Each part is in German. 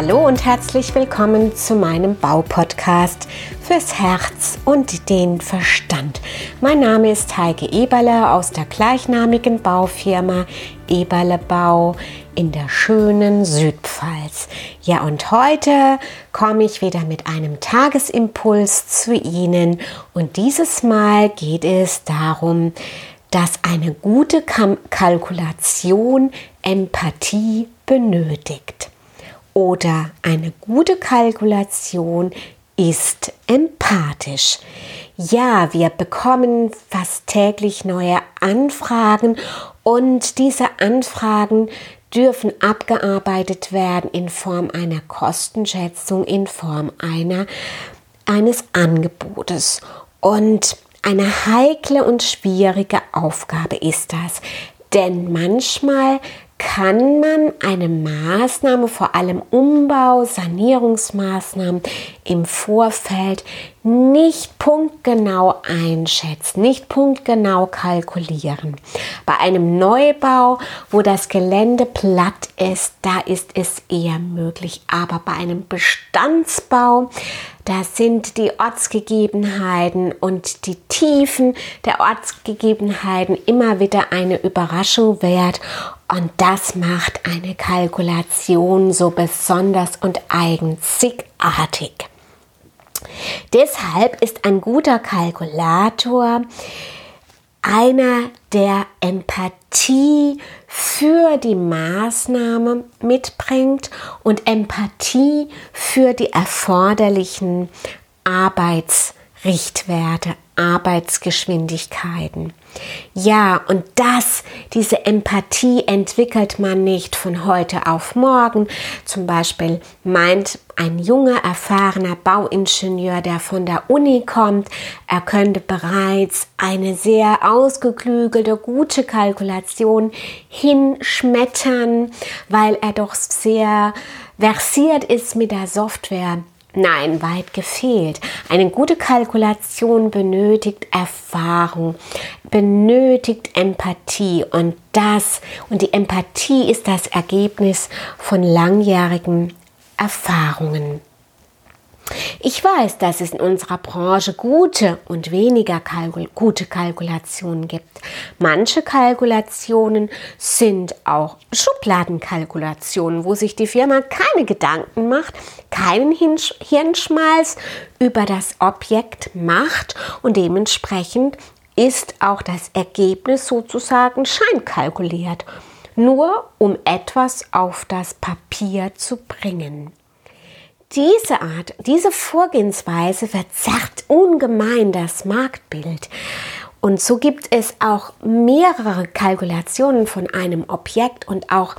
Hallo und herzlich willkommen zu meinem Baupodcast fürs Herz und den Verstand. Mein Name ist Heike Eberle aus der gleichnamigen Baufirma Eberle Bau in der schönen Südpfalz. Ja, und heute komme ich wieder mit einem Tagesimpuls zu Ihnen und dieses Mal geht es darum, dass eine gute Kalkulation Empathie benötigt. Oder eine gute Kalkulation ist empathisch. Ja, wir bekommen fast täglich neue Anfragen und diese Anfragen dürfen abgearbeitet werden in Form einer Kostenschätzung, in Form einer, eines Angebotes. Und eine heikle und schwierige Aufgabe ist das, denn manchmal kann man eine Maßnahme, vor allem Umbau, Sanierungsmaßnahmen im Vorfeld nicht punktgenau einschätzen, nicht punktgenau kalkulieren. Bei einem Neubau, wo das Gelände platt ist, da ist es eher möglich. Aber bei einem Bestandsbau, da sind die Ortsgegebenheiten und die Tiefen der Ortsgegebenheiten immer wieder eine Überraschung wert. Und das macht eine Kalkulation so besonders und einzigartig. Deshalb ist ein guter Kalkulator einer, der Empathie für die Maßnahme mitbringt und Empathie für die erforderlichen Arbeitsrichtwerte, Arbeitsgeschwindigkeiten. Ja, und das, diese Empathie entwickelt man nicht von heute auf morgen. Zum Beispiel meint ein junger, erfahrener Bauingenieur, der von der Uni kommt, er könnte bereits eine sehr ausgeklügelte, gute Kalkulation hinschmettern, weil er doch sehr versiert ist mit der Software Nein, weit gefehlt. Eine gute Kalkulation benötigt Erfahrung, benötigt Empathie und das und die Empathie ist das Ergebnis von langjährigen Erfahrungen. Ich weiß, dass es in unserer Branche gute und weniger Kalkul gute Kalkulationen gibt. Manche Kalkulationen sind auch Schubladenkalkulationen, wo sich die Firma keine Gedanken macht, keinen Hirnschmalz über das Objekt macht und dementsprechend ist auch das Ergebnis sozusagen scheinkalkuliert, nur um etwas auf das Papier zu bringen. Diese Art, diese Vorgehensweise verzerrt ungemein das Marktbild. Und so gibt es auch mehrere Kalkulationen von einem Objekt und auch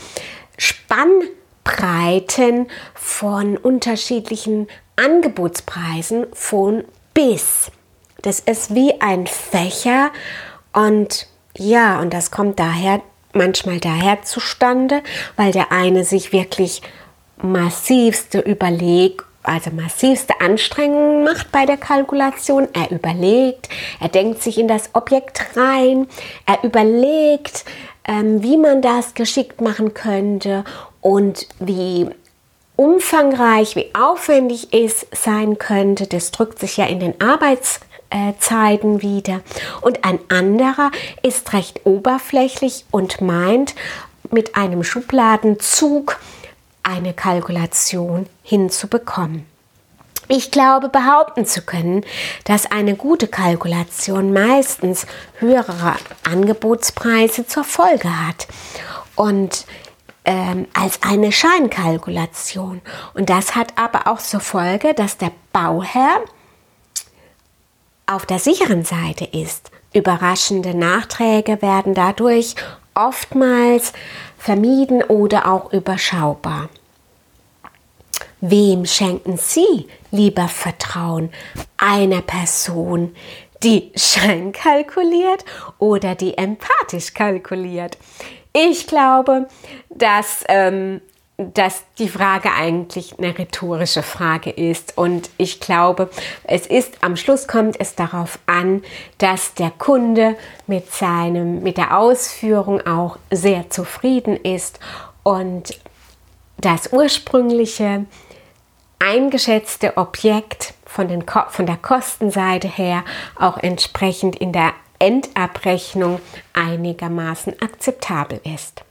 Spannbreiten von unterschiedlichen Angebotspreisen von bis. Das ist wie ein Fächer und ja, und das kommt daher manchmal daher zustande, weil der eine sich wirklich massivste Überleg, also massivste Anstrengungen macht bei der Kalkulation. Er überlegt, er denkt sich in das Objekt rein, er überlegt, ähm, wie man das geschickt machen könnte und wie umfangreich, wie aufwendig es sein könnte. Das drückt sich ja in den Arbeitszeiten wieder. Und ein anderer ist recht oberflächlich und meint mit einem Schubladenzug eine Kalkulation hinzubekommen. Ich glaube behaupten zu können, dass eine gute Kalkulation meistens höhere Angebotspreise zur Folge hat und ähm, als eine Scheinkalkulation. Und das hat aber auch zur Folge, dass der Bauherr auf der sicheren Seite ist. Überraschende Nachträge werden dadurch oftmals vermieden oder auch überschaubar. Wem schenken Sie lieber Vertrauen? Einer Person, die schein kalkuliert oder die empathisch kalkuliert? Ich glaube, dass, ähm, dass die Frage eigentlich eine rhetorische Frage ist. Und ich glaube, es ist am Schluss kommt es darauf an, dass der Kunde mit seinem, mit der Ausführung auch sehr zufrieden ist und das ursprüngliche eingeschätzte Objekt von, den, von der Kostenseite her auch entsprechend in der Endabrechnung einigermaßen akzeptabel ist.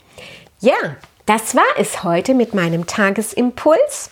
Ja, das war es heute mit meinem Tagesimpuls.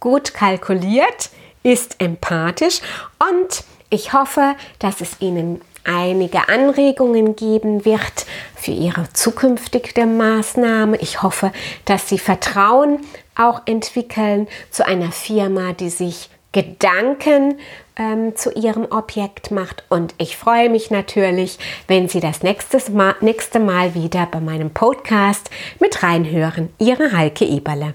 Gut kalkuliert, ist empathisch und ich hoffe, dass es Ihnen einige Anregungen geben wird für Ihre zukünftige Maßnahme. Ich hoffe, dass Sie Vertrauen auch entwickeln zu einer Firma, die sich Gedanken ähm, zu Ihrem Objekt macht. Und ich freue mich natürlich, wenn Sie das nächste Mal, nächste Mal wieder bei meinem Podcast mit reinhören. Ihre Heike Eberle.